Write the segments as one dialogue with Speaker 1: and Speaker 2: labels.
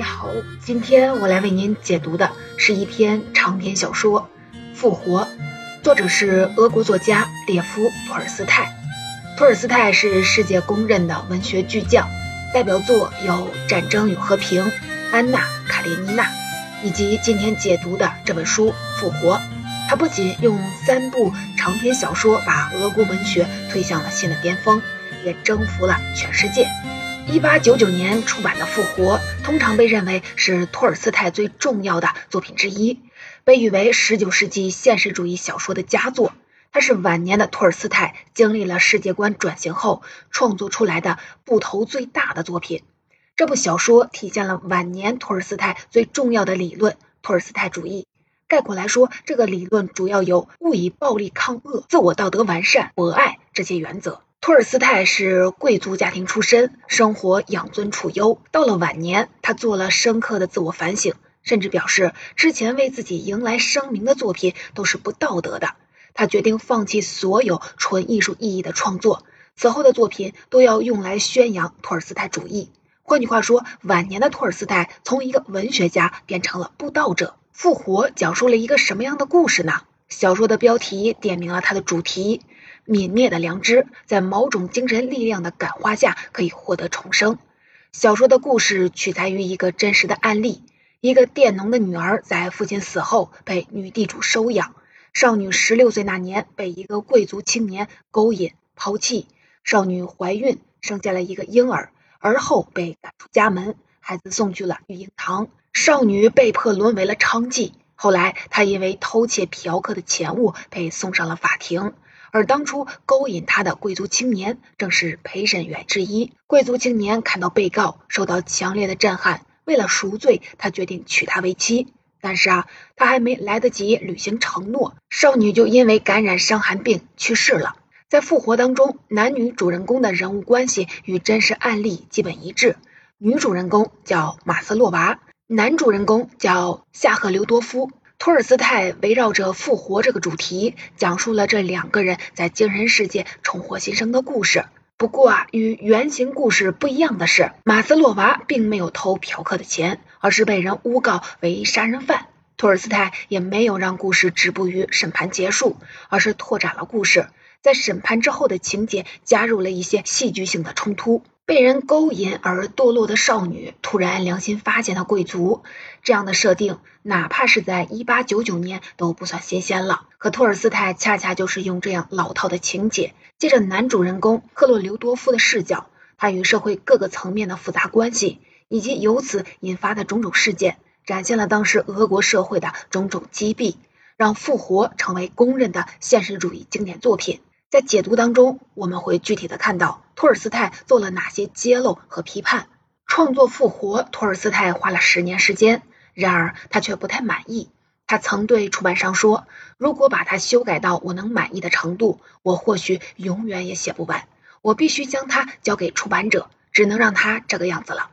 Speaker 1: 你好，今天我来为您解读的是一篇长篇小说《复活》，作者是俄国作家列夫·托尔斯泰。托尔斯泰是世界公认的文学巨匠，代表作有《战争与和平》《安娜·卡列尼娜》，以及今天解读的这本书《复活》。他不仅用三部长篇小说把俄国文学推向了新的巅峰，也征服了全世界。一八九九年出版的《复活》通常被认为是托尔斯泰最重要的作品之一，被誉为十九世纪现实主义小说的佳作。它是晚年的托尔斯泰经历了世界观转型后创作出来的部头最大的作品。这部小说体现了晚年托尔斯泰最重要的理论——托尔斯泰主义。概括来说，这个理论主要有勿以暴力抗恶、自我道德完善、博爱这些原则。托尔斯泰是贵族家庭出身，生活养尊处优。到了晚年，他做了深刻的自我反省，甚至表示之前为自己迎来声名的作品都是不道德的。他决定放弃所有纯艺术意义的创作，此后的作品都要用来宣扬托尔斯泰主义。换句话说，晚年的托尔斯泰从一个文学家变成了布道者。复活讲述了一个什么样的故事呢？小说的标题点明了它的主题。泯灭的良知，在某种精神力量的感化下，可以获得重生。小说的故事取材于一个真实的案例：一个佃农的女儿在父亲死后被女地主收养。少女十六岁那年，被一个贵族青年勾引抛弃。少女怀孕，生下了一个婴儿，而后被赶出家门，孩子送去了育婴堂。少女被迫沦为了娼妓。后来，她因为偷窃嫖客的钱物，被送上了法庭。而当初勾引他的贵族青年正是陪审员之一。贵族青年看到被告受到强烈的震撼，为了赎罪，他决定娶她为妻。但是啊，他还没来得及履行承诺，少女就因为感染伤寒病去世了。在复活当中，男女主人公的人物关系与真实案例基本一致。女主人公叫马斯洛娃，男主人公叫夏赫留多夫。托尔斯泰围绕着复活这个主题，讲述了这两个人在精神世界重获新生的故事。不过啊，与原型故事不一样的是，马斯洛娃并没有偷嫖客的钱，而是被人诬告为杀人犯。托尔斯泰也没有让故事止步于审判结束，而是拓展了故事，在审判之后的情节加入了一些戏剧性的冲突。被人勾引而堕落的少女，突然良心发现的贵族，这样的设定，哪怕是在一八九九年都不算新鲜了。可托尔斯泰恰恰就是用这样老套的情节，借着男主人公克洛留多夫的视角，他与社会各个层面的复杂关系，以及由此引发的种种事件，展现了当时俄国社会的种种积弊，让《复活》成为公认的现实主义经典作品。在解读当中，我们会具体的看到托尔斯泰做了哪些揭露和批判。创作《复活》，托尔斯泰花了十年时间，然而他却不太满意。他曾对出版商说：“如果把它修改到我能满意的程度，我或许永远也写不完。我必须将它交给出版者，只能让它这个样子了。”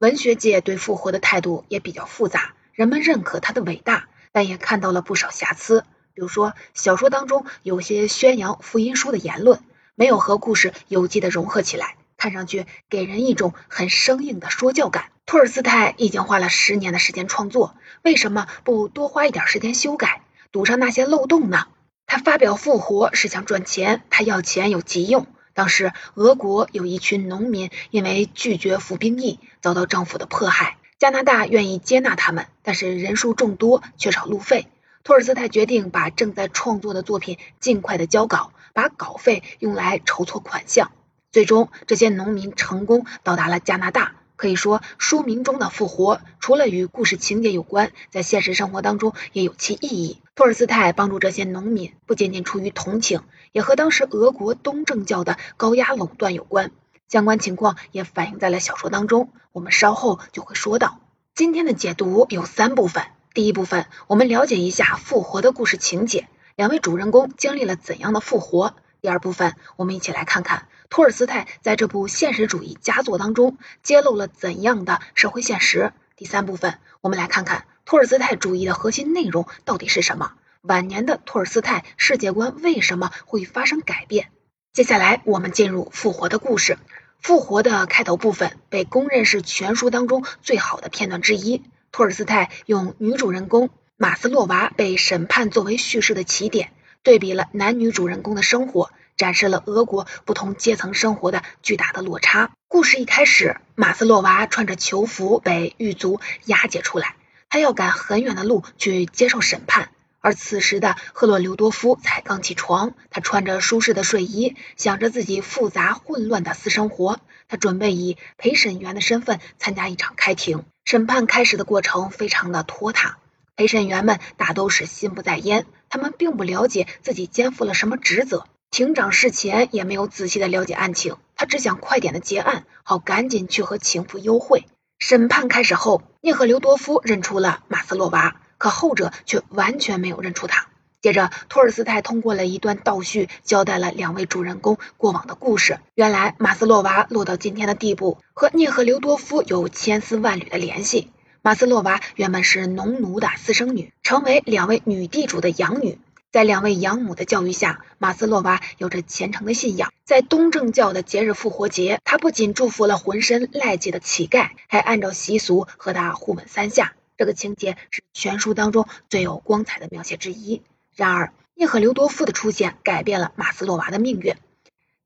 Speaker 1: 文学界对《复活》的态度也比较复杂，人们认可他的伟大，但也看到了不少瑕疵。比如说，小说当中有些宣扬福音书的言论，没有和故事有机的融合起来，看上去给人一种很生硬的说教感。托尔斯泰已经花了十年的时间创作，为什么不多花一点时间修改，堵上那些漏洞呢？他发表复活是想赚钱，他要钱有急用。当时俄国有一群农民因为拒绝服兵役，遭到政府的迫害，加拿大愿意接纳他们，但是人数众多，缺少路费。托尔斯泰决定把正在创作的作品尽快的交稿，把稿费用来筹措款项。最终，这些农民成功到达了加拿大。可以说，书名中的复活，除了与故事情节有关，在现实生活当中也有其意义。托尔斯泰帮助这些农民，不仅仅出于同情，也和当时俄国东正教的高压垄断有关。相关情况也反映在了小说当中，我们稍后就会说到。今天的解读有三部分。第一部分，我们了解一下复活的故事情节，两位主人公经历了怎样的复活。第二部分，我们一起来看看托尔斯泰在这部现实主义佳作当中揭露了怎样的社会现实。第三部分，我们来看看托尔斯泰主义的核心内容到底是什么？晚年的托尔斯泰世界观为什么会发生改变？接下来，我们进入复活的故事。复活的开头部分被公认是全书当中最好的片段之一。托尔斯泰用女主人公马斯洛娃被审判作为叙事的起点，对比了男女主人公的生活，展示了俄国不同阶层生活的巨大的落差。故事一开始，马斯洛娃穿着囚服被狱卒押解出来，他要赶很远的路去接受审判。而此时的赫洛留多夫才刚起床，他穿着舒适的睡衣，想着自己复杂混乱的私生活。他准备以陪审员的身份参加一场开庭。审判开始的过程非常的拖沓，陪审员们大都是心不在焉，他们并不了解自己肩负了什么职责。庭长事前也没有仔细的了解案情，他只想快点的结案，好赶紧去和情妇幽会。审判开始后，聂赫留多夫认出了马斯洛娃。可后者却完全没有认出他。接着，托尔斯泰通过了一段倒叙，交代了两位主人公过往的故事。原来，马斯洛娃落到今天的地步，和涅赫留多夫有千丝万缕的联系。马斯洛娃原本是农奴的私生女，成为两位女地主的养女。在两位养母的教育下，马斯洛娃有着虔诚的信仰。在东正教的节日复活节，她不仅祝福了浑身赖迹的乞丐，还按照习俗和他互吻三下。这个情节是全书当中最有光彩的描写之一。然而，聂赫留多夫的出现改变了马斯洛娃的命运。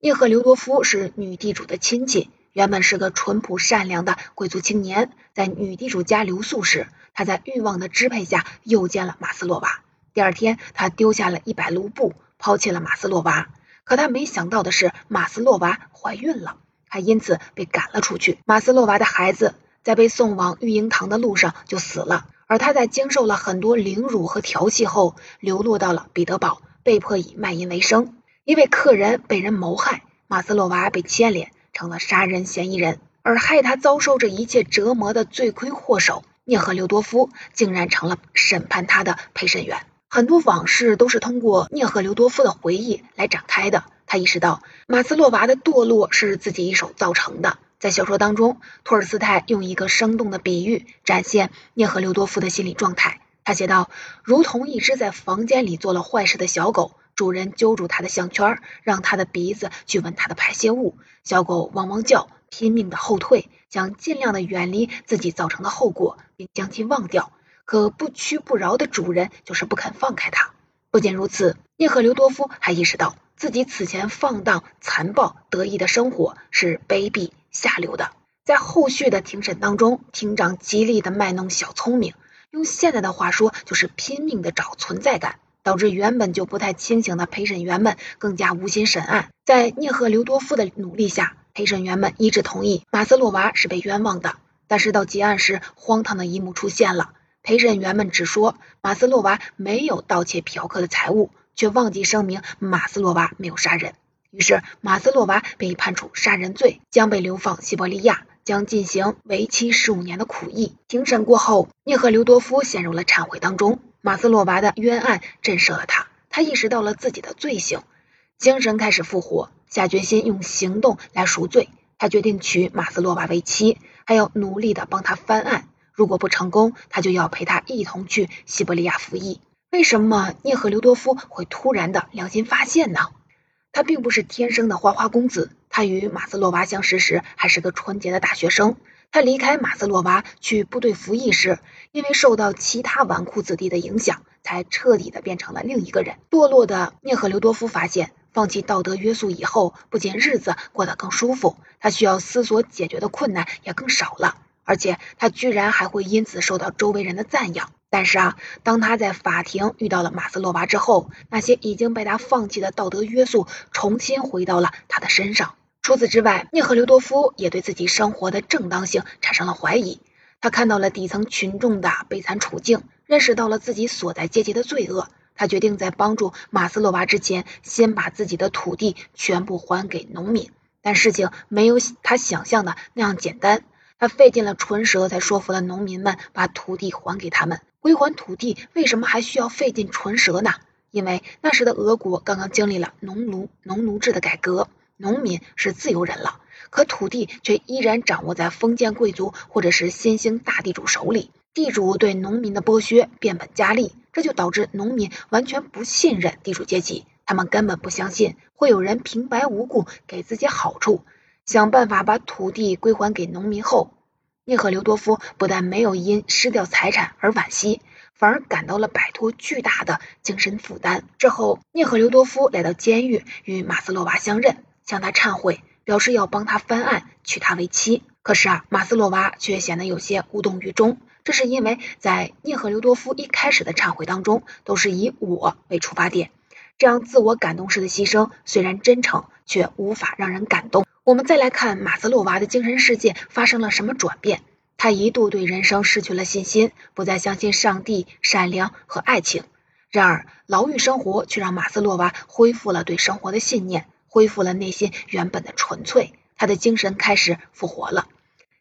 Speaker 1: 聂赫留多夫是女地主的亲戚，原本是个淳朴善良的贵族青年。在女地主家留宿时，他在欲望的支配下诱奸了马斯洛娃。第二天，他丢下了一百卢布，抛弃了马斯洛娃。可他没想到的是，马斯洛娃怀孕了，还因此被赶了出去。马斯洛娃的孩子。在被送往育婴堂的路上就死了，而他在经受了很多凌辱和调戏后，流落到了彼得堡，被迫以卖淫为生。因为客人被人谋害，马斯洛娃被牵连，成了杀人嫌疑人，而害他遭受这一切折磨的罪魁祸首涅赫留多夫，竟然成了审判他的陪审员。很多往事都是通过涅赫留多夫的回忆来展开的。他意识到，马斯洛娃的堕落是自己一手造成的。在小说当中，托尔斯泰用一个生动的比喻展现涅赫留多夫的心理状态。他写道：“如同一只在房间里做了坏事的小狗，主人揪住它的项圈，让它的鼻子去闻它的排泄物。小狗汪汪叫，拼命的后退，想尽量的远离自己造成的后果，并将其忘掉。可不屈不饶的主人就是不肯放开它。不仅如此，涅赫留多夫还意识到自己此前放荡、残暴、得意的生活是卑鄙。”下流的，在后续的庭审当中，庭长极力的卖弄小聪明，用现在的话说，就是拼命的找存在感，导致原本就不太清醒的陪审员们更加无心审案。在涅赫留多夫的努力下，陪审员们一致同意马斯洛娃是被冤枉的。但是到结案时，荒唐的一幕出现了，陪审员们只说马斯洛娃没有盗窃嫖客的财物，却忘记声明马斯洛娃没有杀人。于是，马斯洛娃被判处杀人罪，将被流放西伯利亚，将进行为期十五年的苦役。庭审过后，涅赫留多夫陷入了忏悔当中。马斯洛娃的冤案震慑了他，他意识到了自己的罪行，精神开始复活，下决心用行动来赎罪。他决定娶马斯洛娃为妻，还要努力的帮他翻案。如果不成功，他就要陪他一同去西伯利亚服役。为什么涅赫留多夫会突然的良心发现呢？他并不是天生的花花公子，他与马斯洛娃相识时还是个纯洁的大学生。他离开马斯洛娃去部队服役时，因为受到其他纨绔子弟的影响，才彻底的变成了另一个人。堕落的涅赫留多夫发现，放弃道德约束以后，不仅日子过得更舒服，他需要思索解决的困难也更少了，而且他居然还会因此受到周围人的赞扬。但是啊，当他在法庭遇到了马斯洛娃之后，那些已经被他放弃的道德约束重新回到了他的身上。除此之外，涅赫留多夫也对自己生活的正当性产生了怀疑。他看到了底层群众的悲惨处境，认识到了自己所在阶级的罪恶。他决定在帮助马斯洛娃之前，先把自己的土地全部还给农民。但事情没有他想象的那样简单。他费尽了唇舌，才说服了农民们把土地还给他们。归还土地为什么还需要费尽唇舌呢？因为那时的俄国刚刚经历了农奴农奴制的改革，农民是自由人了，可土地却依然掌握在封建贵族或者是新兴大地主手里。地主对农民的剥削变本加厉，这就导致农民完全不信任地主阶级，他们根本不相信会有人平白无故给自己好处。想办法把土地归还给农民后，聂赫留多夫不但没有因失掉财产而惋惜，反而感到了摆脱巨大的精神负担。之后，聂赫留多夫来到监狱，与马斯洛娃相认，向他忏悔，表示要帮他翻案，娶她为妻。可是啊，马斯洛娃却显得有些无动于衷。这是因为在聂赫留多夫一开始的忏悔当中，都是以我为出发点。这样自我感动式的牺牲虽然真诚，却无法让人感动。我们再来看马斯洛娃的精神世界发生了什么转变？他一度对人生失去了信心，不再相信上帝、善良和爱情。然而，牢狱生活却让马斯洛娃恢复了对生活的信念，恢复了内心原本的纯粹。他的精神开始复活了，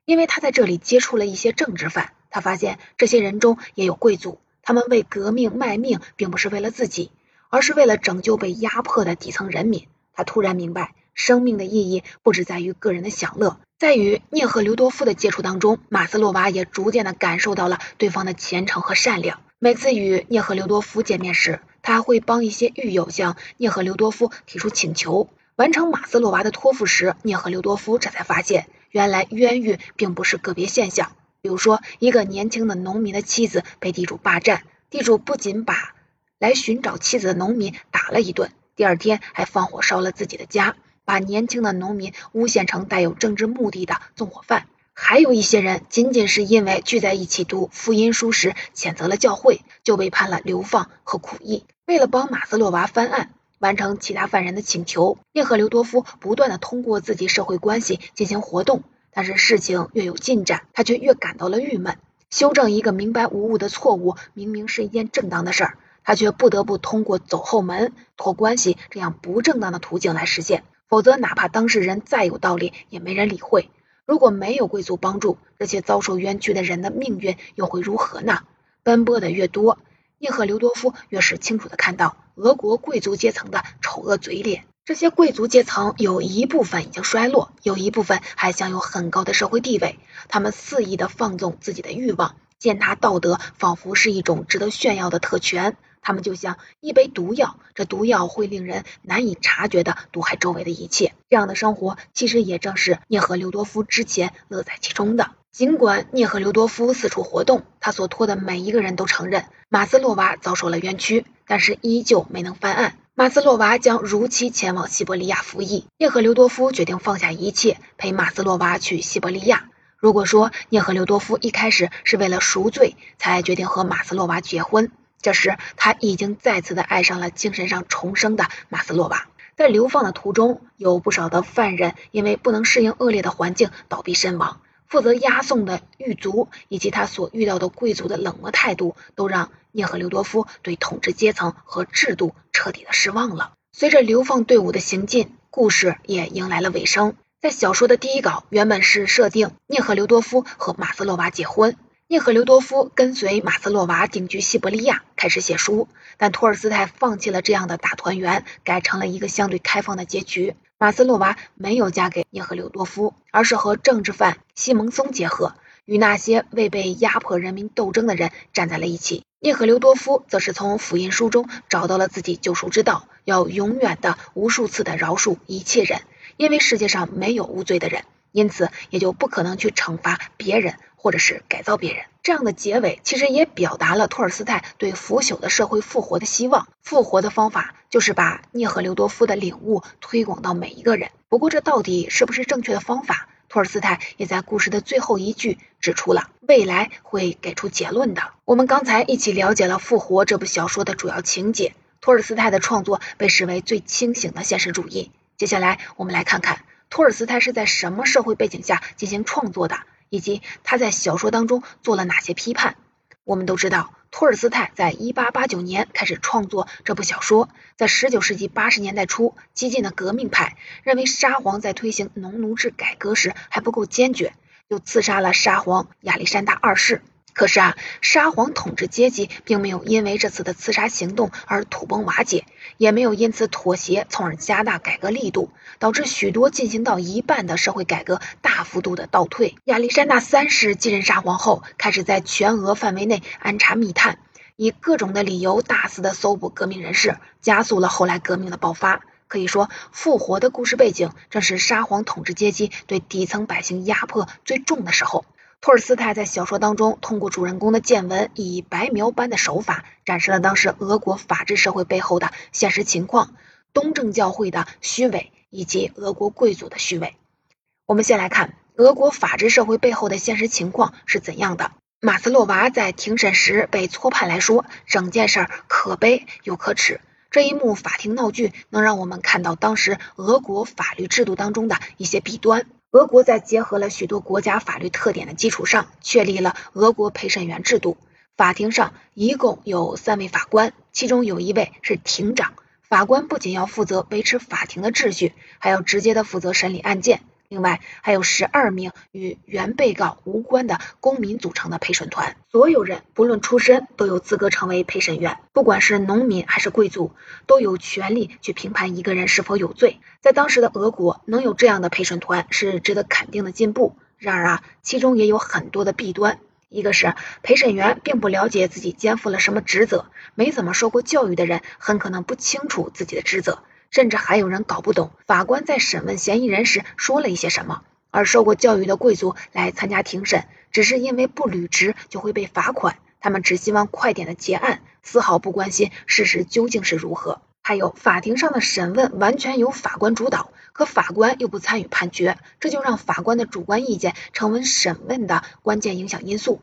Speaker 1: 因为他在这里接触了一些政治犯。他发现这些人中也有贵族，他们为革命卖命，并不是为了自己。而是为了拯救被压迫的底层人民。他突然明白，生命的意义不只在于个人的享乐。在与聂赫留多夫的接触当中，马斯洛娃也逐渐的感受到了对方的虔诚和善良。每次与聂赫留多夫见面时，他还会帮一些狱友向聂赫留多夫提出请求。完成马斯洛娃的托付时，聂赫留多夫这才发现，原来冤狱并不是个别现象。比如说，一个年轻的农民的妻子被地主霸占，地主不仅把来寻找妻子的农民打了一顿，第二天还放火烧了自己的家，把年轻的农民诬陷成带有政治目的的纵火犯。还有一些人仅仅是因为聚在一起读福音书时谴责了教会，就被判了流放和苦役。为了帮马斯洛娃翻案，完成其他犯人的请求，叶赫留多夫不断的通过自己社会关系进行活动。但是事情越有进展，他却越感到了郁闷。修正一个明白无误的错误，明明是一件正当的事儿。他却不得不通过走后门、托关系这样不正当的途径来实现，否则哪怕当事人再有道理，也没人理会。如果没有贵族帮助，这些遭受冤屈的人的命运又会如何呢？奔波的越多，叶赫留多夫越是清楚的看到俄国贵族阶层的丑恶嘴脸。这些贵族阶层有一部分已经衰落，有一部分还享有很高的社会地位，他们肆意的放纵自己的欲望，践踏道德，仿佛是一种值得炫耀的特权。他们就像一杯毒药，这毒药会令人难以察觉的毒害周围的一切。这样的生活其实也正是聂赫留多夫之前乐在其中的。尽管聂赫留多夫四处活动，他所托的每一个人都承认马斯洛娃遭受了冤屈，但是依旧没能翻案。马斯洛娃将如期前往西伯利亚服役。聂赫留多夫决定放下一切，陪马斯洛娃去西伯利亚。如果说聂赫留多夫一开始是为了赎罪才决定和马斯洛娃结婚。这时，他已经再次的爱上了精神上重生的马斯洛娃。在流放的途中，有不少的犯人因为不能适应恶劣的环境倒闭身亡。负责押送的狱卒以及他所遇到的贵族的冷漠态度，都让聂赫留多夫对统治阶层和制度彻底的失望了。随着流放队伍的行进，故事也迎来了尾声。在小说的第一稿原本是设定聂赫留多夫和马斯洛娃结婚。聂赫留多夫跟随马斯洛娃定居西伯利亚，开始写书。但托尔斯泰放弃了这样的大团圆，改成了一个相对开放的结局。马斯洛娃没有嫁给聂赫留多夫，而是和政治犯西蒙松结合，与那些为被压迫人民斗争的人站在了一起。聂赫留多夫则是从福音书中找到了自己救赎之道，要永远的、无数次的饶恕一切人，因为世界上没有无罪的人。因此，也就不可能去惩罚别人，或者是改造别人。这样的结尾其实也表达了托尔斯泰对腐朽的社会复活的希望。复活的方法就是把聂赫留多夫的领悟推广到每一个人。不过，这到底是不是正确的方法？托尔斯泰也在故事的最后一句指出了未来会给出结论的。我们刚才一起了解了《复活》这部小说的主要情节。托尔斯泰的创作被视为最清醒的现实主义。接下来，我们来看看。托尔斯泰是在什么社会背景下进行创作的，以及他在小说当中做了哪些批判？我们都知道，托尔斯泰在1889年开始创作这部小说，在十九世纪八十年代初，激进的革命派认为沙皇在推行农奴制改革时还不够坚决，就刺杀了沙皇亚历山大二世。可是啊，沙皇统治阶级并没有因为这次的刺杀行动而土崩瓦解，也没有因此妥协，从而加大改革力度，导致许多进行到一半的社会改革大幅度的倒退。亚历山大三世继任沙皇后，开始在全俄范围内安插密探，以各种的理由大肆的搜捕革命人士，加速了后来革命的爆发。可以说，《复活》的故事背景正是沙皇统治阶级对底层百姓压迫最重的时候。托尔斯泰在小说当中，通过主人公的见闻，以白描般的手法，展示了当时俄国法治社会背后的现实情况，东正教会的虚伪以及俄国贵族的虚伪。我们先来看俄国法治社会背后的现实情况是怎样的。马斯洛娃在庭审时被错判来说，整件事可悲又可耻。这一幕法庭闹剧，能让我们看到当时俄国法律制度当中的一些弊端。俄国在结合了许多国家法律特点的基础上，确立了俄国陪审员制度。法庭上一共有三位法官，其中有一位是庭长。法官不仅要负责维持法庭的秩序，还要直接的负责审理案件。另外还有十二名与原被告无关的公民组成的陪审团，所有人不论出身都有资格成为陪审员，不管是农民还是贵族，都有权利去评判一个人是否有罪。在当时的俄国，能有这样的陪审团是值得肯定的进步。然而啊，其中也有很多的弊端，一个是陪审员并不了解自己肩负了什么职责，没怎么受过教育的人很可能不清楚自己的职责。甚至还有人搞不懂法官在审问嫌疑人时说了一些什么，而受过教育的贵族来参加庭审，只是因为不履职就会被罚款，他们只希望快点的结案，丝毫不关心事实究竟是如何。还有法庭上的审问完全由法官主导，可法官又不参与判决，这就让法官的主观意见成为审问的关键影响因素。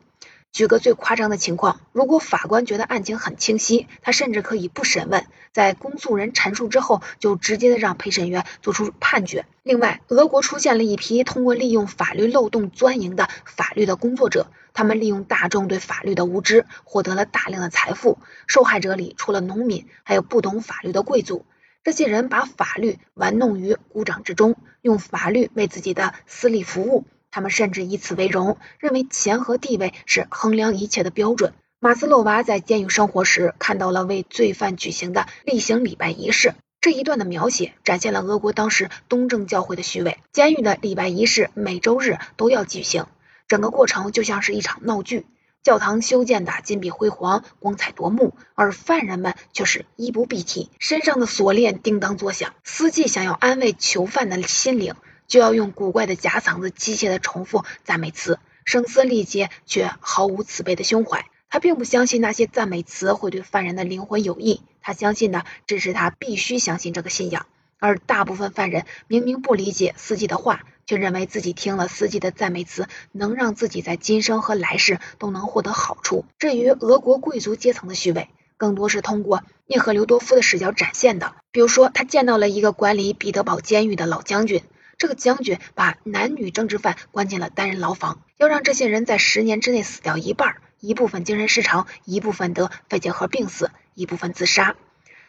Speaker 1: 举个最夸张的情况，如果法官觉得案情很清晰，他甚至可以不审问，在公诉人陈述之后，就直接的让陪审员做出判决。另外，俄国出现了一批通过利用法律漏洞钻营的法律的工作者，他们利用大众对法律的无知，获得了大量的财富。受害者里除了农民，还有不懂法律的贵族。这些人把法律玩弄于股掌之中，用法律为自己的私利服务。他们甚至以此为荣，认为钱和地位是衡量一切的标准。马斯洛娃在监狱生活时看到了为罪犯举行的例行礼拜仪式，这一段的描写展现了俄国当时东正教会的虚伪。监狱的礼拜仪式每周日都要举行，整个过程就像是一场闹剧。教堂修建的金碧辉煌、光彩夺目，而犯人们却是衣不蔽体，身上的锁链叮当作响。司机想要安慰囚犯的心灵。就要用古怪的假嗓子机械的重复赞美词，声嘶力竭却毫无慈悲的胸怀。他并不相信那些赞美词会对犯人的灵魂有益，他相信的只是他必须相信这个信仰。而大部分犯人明明不理解司机的话，却认为自己听了司机的赞美词能让自己在今生和来世都能获得好处。至于俄国贵族阶层的虚伪，更多是通过涅赫留多夫的视角展现的。比如说，他见到了一个管理彼得堡监狱的老将军。这个将军把男女政治犯关进了单人牢房，要让这些人在十年之内死掉一半，一部分精神失常，一部分得肺结核病死，一部分自杀。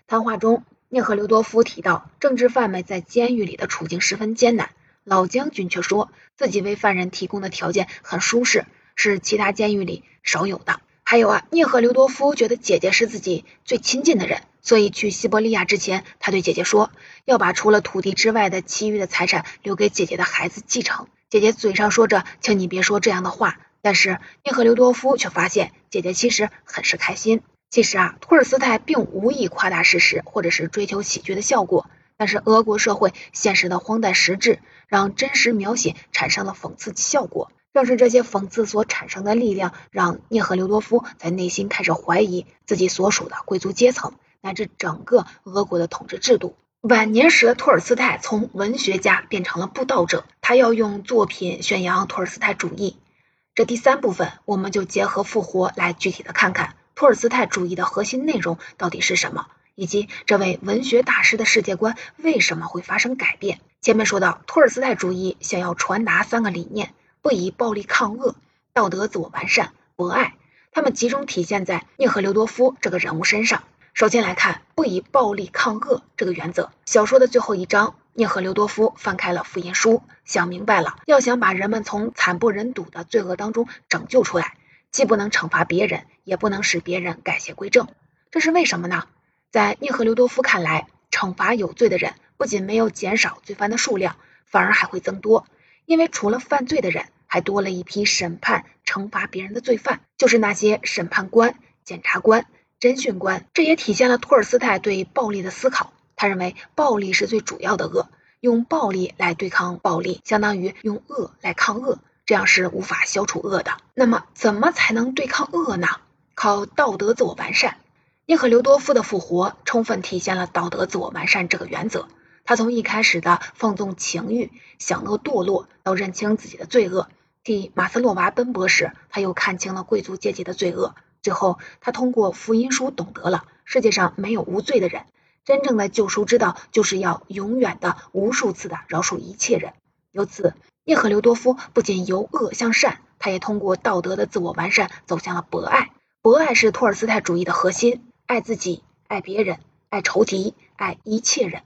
Speaker 1: 谈话中，聂赫留多夫提到政治犯们在监狱里的处境十分艰难，老将军却说自己为犯人提供的条件很舒适，是其他监狱里少有的。还有啊，聂赫留多夫觉得姐姐是自己最亲近的人。所以去西伯利亚之前，他对姐姐说要把除了土地之外的其余的财产留给姐姐的孩子继承。姐姐嘴上说着“请你别说这样的话”，但是涅赫留多夫却发现姐姐其实很是开心。其实啊，托尔斯泰并无意夸大事实，或者是追求喜剧的效果，但是俄国社会现实的荒诞实质，让真实描写产生了讽刺效果。正是这些讽刺所产生的力量，让涅赫留多夫在内心开始怀疑自己所属的贵族阶层。乃至整个俄国的统治制度。晚年时的托尔斯泰从文学家变成了布道者，他要用作品宣扬托尔斯泰主义。这第三部分，我们就结合复活来具体的看看托尔斯泰主义的核心内容到底是什么，以及这位文学大师的世界观为什么会发生改变。前面说到，托尔斯泰主义想要传达三个理念：不以暴力抗恶、道德自我完善、博爱。他们集中体现在涅赫留多夫这个人物身上。首先来看不以暴力抗恶这个原则。小说的最后一章，聂赫留多夫翻开了福音书，想明白了，要想把人们从惨不忍睹的罪恶当中拯救出来，既不能惩罚别人，也不能使别人改邪归正。这是为什么呢？在聂赫留多夫看来，惩罚有罪的人不仅没有减少罪犯的数量，反而还会增多，因为除了犯罪的人，还多了一批审判惩罚别人的罪犯，就是那些审判官、检察官。侦讯官，这也体现了托尔斯泰对暴力的思考。他认为暴力是最主要的恶，用暴力来对抗暴力，相当于用恶来抗恶，这样是无法消除恶的。那么，怎么才能对抗恶呢？靠道德自我完善。涅赫留多夫的复活充分体现了道德自我完善这个原则。他从一开始的放纵情欲、享乐堕落，到认清自己的罪恶，替马斯洛娃奔波时，他又看清了贵族阶级的罪恶。最后，他通过福音书懂得了世界上没有无罪的人。真正的救赎之道，就是要永远的、无数次的饶恕一切人。由此，涅赫留多夫不仅由恶向善，他也通过道德的自我完善走向了博爱。博爱是托尔斯泰主义的核心：爱自己、爱别人、爱仇敌、爱一切人。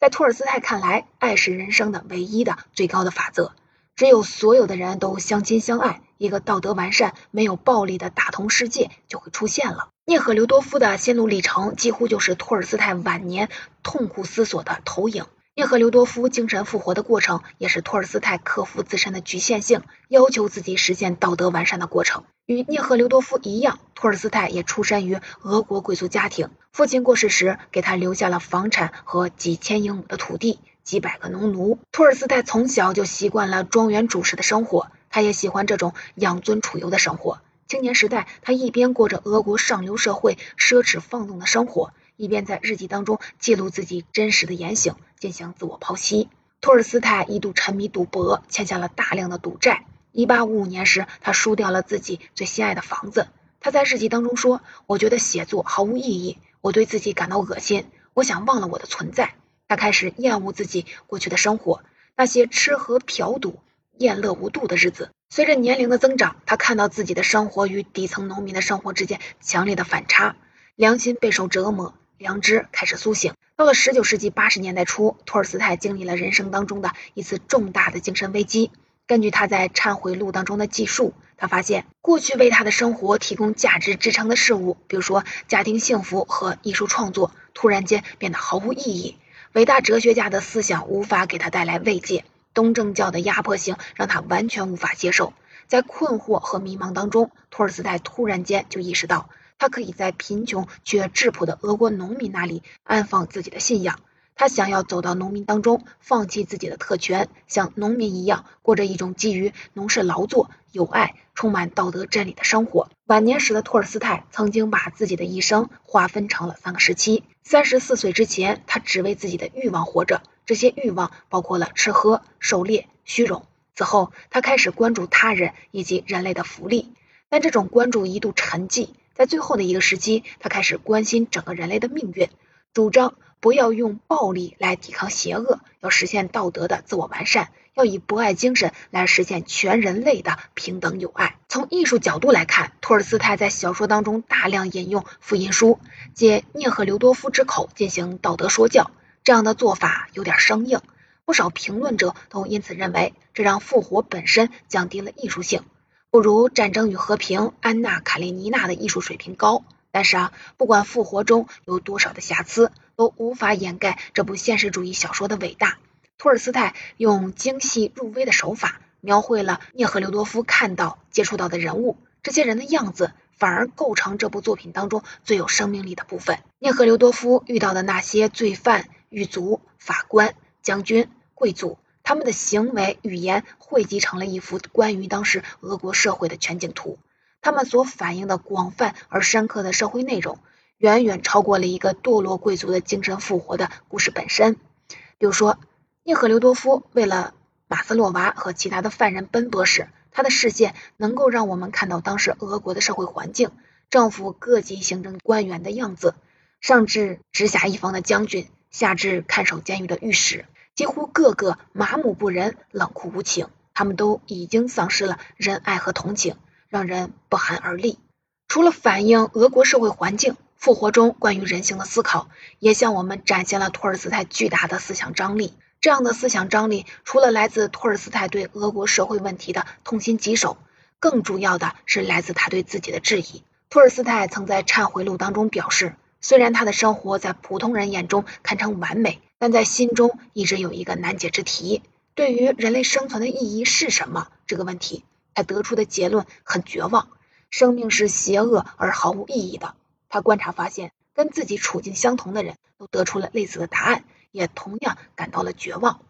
Speaker 1: 在托尔斯泰看来，爱是人生的唯一的、最高的法则。只有所有的人都相亲相爱，一个道德完善、没有暴力的大同世界就会出现了。涅赫留多夫的心路历程几乎就是托尔斯泰晚年痛苦思索的投影。涅赫留多夫精神复活的过程，也是托尔斯泰克服自身的局限性，要求自己实现道德完善的过程。与涅赫留多夫一样，托尔斯泰也出身于俄国贵族家庭，父亲过世时给他留下了房产和几千英亩的土地、几百个农奴。托尔斯泰从小就习惯了庄园主事的生活，他也喜欢这种养尊处优的生活。青年时代，他一边过着俄国上流社会奢侈放纵的生活，一边在日记当中记录自己真实的言行，进行自我剖析。托尔斯泰一度沉迷赌博，欠下了大量的赌债。一八五五年时，他输掉了自己最心爱的房子。他在日记当中说：“我觉得写作毫无意义，我对自己感到恶心，我想忘了我的存在。”他开始厌恶自己过去的生活，那些吃喝嫖赌、宴乐无度的日子。随着年龄的增长，他看到自己的生活与底层农民的生活之间强烈的反差，良心备受折磨，良知开始苏醒。到了19世纪80年代初，托尔斯泰经历了人生当中的一次重大的精神危机。根据他在《忏悔录》当中的记述，他发现过去为他的生活提供价值支撑的事物，比如说家庭幸福和艺术创作，突然间变得毫无意义。伟大哲学家的思想无法给他带来慰藉。东正教的压迫性让他完全无法接受，在困惑和迷茫当中，托尔斯泰突然间就意识到，他可以在贫穷却质朴的俄国农民那里安放自己的信仰。他想要走到农民当中，放弃自己的特权，像农民一样过着一种基于农事劳作、友爱、充满道德真理的生活。晚年时的托尔斯泰曾经把自己的一生划分成了三个时期：三十四岁之前，他只为自己的欲望活着。这些欲望包括了吃喝、狩猎、虚荣。此后，他开始关注他人以及人类的福利，但这种关注一度沉寂。在最后的一个时期，他开始关心整个人类的命运，主张不要用暴力来抵抗邪恶，要实现道德的自我完善，要以博爱精神来实现全人类的平等友爱。从艺术角度来看，托尔斯泰在小说当中大量引用福音书，借聂赫留多夫之口进行道德说教。这样的做法有点生硬，不少评论者都因此认为，这让复活本身降低了艺术性，不如《战争与和平》安娜·卡列尼娜的艺术水平高。但是啊，不管复活中有多少的瑕疵，都无法掩盖这部现实主义小说的伟大。托尔斯泰用精细入微的手法，描绘了涅赫留多夫看到、接触到的人物，这些人的样子。反而构成这部作品当中最有生命力的部分。涅赫留多夫遇到的那些罪犯、狱卒、法官、将军、贵族，他们的行为、语言汇集成了一幅关于当时俄国社会的全景图。他们所反映的广泛而深刻的社会内容，远远超过了一个堕落贵族的精神复活的故事本身。比如说，聂赫留多夫为了马斯洛娃和其他的犯人奔波时。他的视线能够让我们看到当时俄国的社会环境，政府各级行政官员的样子，上至直辖一方的将军，下至看守监狱的御史，几乎个个麻木不仁、冷酷无情。他们都已经丧失了仁爱和同情，让人不寒而栗。除了反映俄国社会环境，复活中关于人性的思考，也向我们展现了托尔斯泰巨大的思想张力。这样的思想张力，除了来自托尔斯泰对俄国社会问题的痛心疾首，更主要的是来自他对自己的质疑。托尔斯泰曾在《忏悔录》当中表示，虽然他的生活在普通人眼中堪称完美，但在心中一直有一个难解之题：对于人类生存的意义是什么这个问题，他得出的结论很绝望：生命是邪恶而毫无意义的。他观察发现。跟自己处境相同的人都得出了类似的答案，也同样感到了绝望。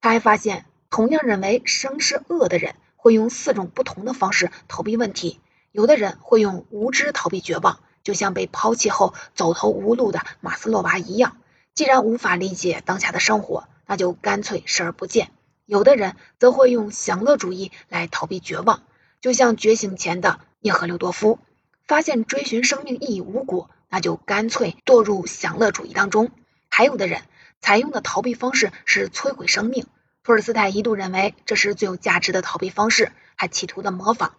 Speaker 1: 他还发现，同样认为生是恶的人，会用四种不同的方式逃避问题。有的人会用无知逃避绝望，就像被抛弃后走投无路的马斯洛娃一样。既然无法理解当下的生活，那就干脆视而不见。有的人则会用享乐主义来逃避绝望，就像觉醒前的涅赫留多夫，发现追寻生命意义无果，那就干脆堕入享乐主义当中。还有的人采用的逃避方式是摧毁生命，托尔斯泰一度认为这是最有价值的逃避方式，还企图的模仿。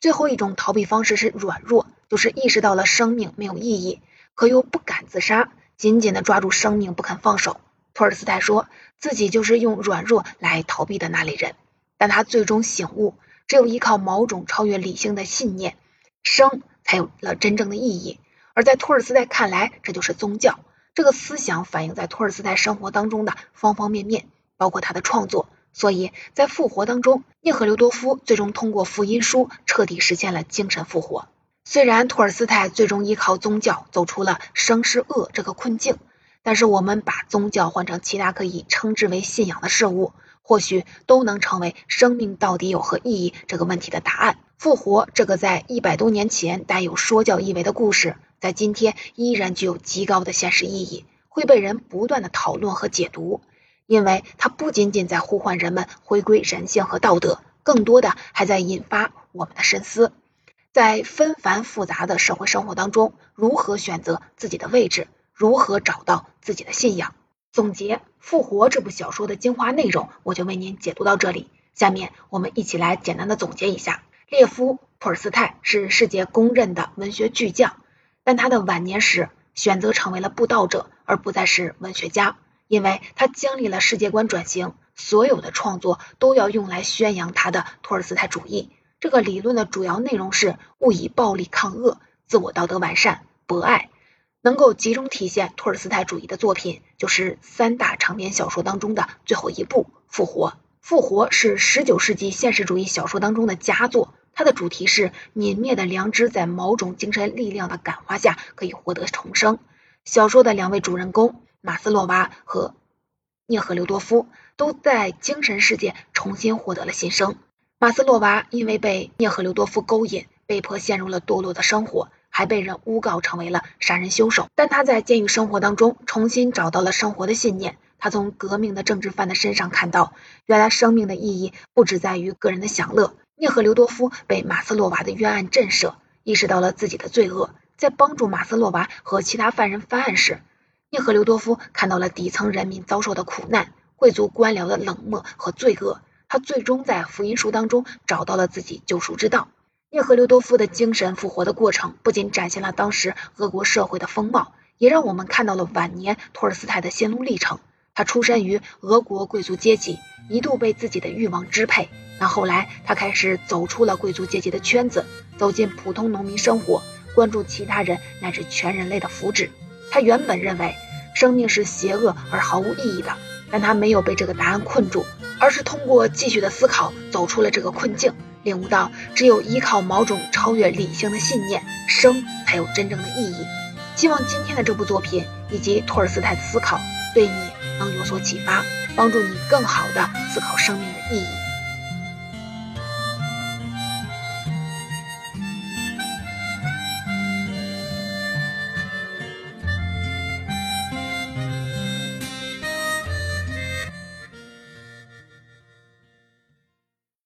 Speaker 1: 最后一种逃避方式是软弱，就是意识到了生命没有意义，可又不敢自杀，紧紧的抓住生命不肯放手。托尔斯泰说自己就是用软弱来逃避的那类人，但他最终醒悟，只有依靠某种超越理性的信念，生才有了真正的意义。而在托尔斯泰看来，这就是宗教。这个思想反映在托尔斯泰生活当中的方方面面，包括他的创作。所以在复活当中，涅赫留多夫最终通过福音书彻底实现了精神复活。虽然托尔斯泰最终依靠宗教走出了生是恶这个困境。但是我们把宗教换成其他可以称之为信仰的事物，或许都能成为生命到底有何意义这个问题的答案。复活这个在一百多年前带有说教意味的故事，在今天依然具有极高的现实意义，会被人不断的讨论和解读，因为它不仅仅在呼唤人们回归人性和道德，更多的还在引发我们的深思，在纷繁复杂的社会生活当中，如何选择自己的位置。如何找到自己的信仰？总结《复活》这部小说的精华内容，我就为您解读到这里。下面我们一起来简单的总结一下：列夫·托尔斯泰是世界公认的文学巨匠，但他的晚年时选择成为了布道者，而不再是文学家，因为他经历了世界观转型，所有的创作都要用来宣扬他的托尔斯泰主义。这个理论的主要内容是勿以暴力抗恶，自我道德完善，博爱。能够集中体现托尔斯泰主义的作品，就是三大长篇小说当中的最后一部《复活》。《复活》是十九世纪现实主义小说当中的佳作，它的主题是泯灭的良知在某种精神力量的感化下可以获得重生。小说的两位主人公马斯洛娃和涅赫留多夫都在精神世界重新获得了新生。马斯洛娃因为被涅赫留多夫勾引，被迫陷入了堕落的生活。还被人诬告成为了杀人凶手，但他在监狱生活当中重新找到了生活的信念。他从革命的政治犯的身上看到，原来生命的意义不只在于个人的享乐。涅赫留多夫被马斯洛娃的冤案震慑，意识到了自己的罪恶。在帮助马斯洛娃和其他犯人翻案时，涅赫留多夫看到了底层人民遭受的苦难，贵族官僚的冷漠和罪恶。他最终在福音书当中找到了自己救赎之道。涅赫留多夫的精神复活的过程，不仅展现了当时俄国社会的风貌，也让我们看到了晚年托尔斯泰的心路历程。他出身于俄国贵族阶级，一度被自己的欲望支配。那后来，他开始走出了贵族阶级的圈子，走进普通农民生活，关注其他人乃至全人类的福祉。他原本认为生命是邪恶而毫无意义的，但他没有被这个答案困住，而是通过继续的思考，走出了这个困境。领悟到，只有依靠某种超越理性的信念，生才有真正的意义。希望今天的这部作品以及托尔斯泰的思考，对你能有所启发，帮助你更好的思考生命的意义。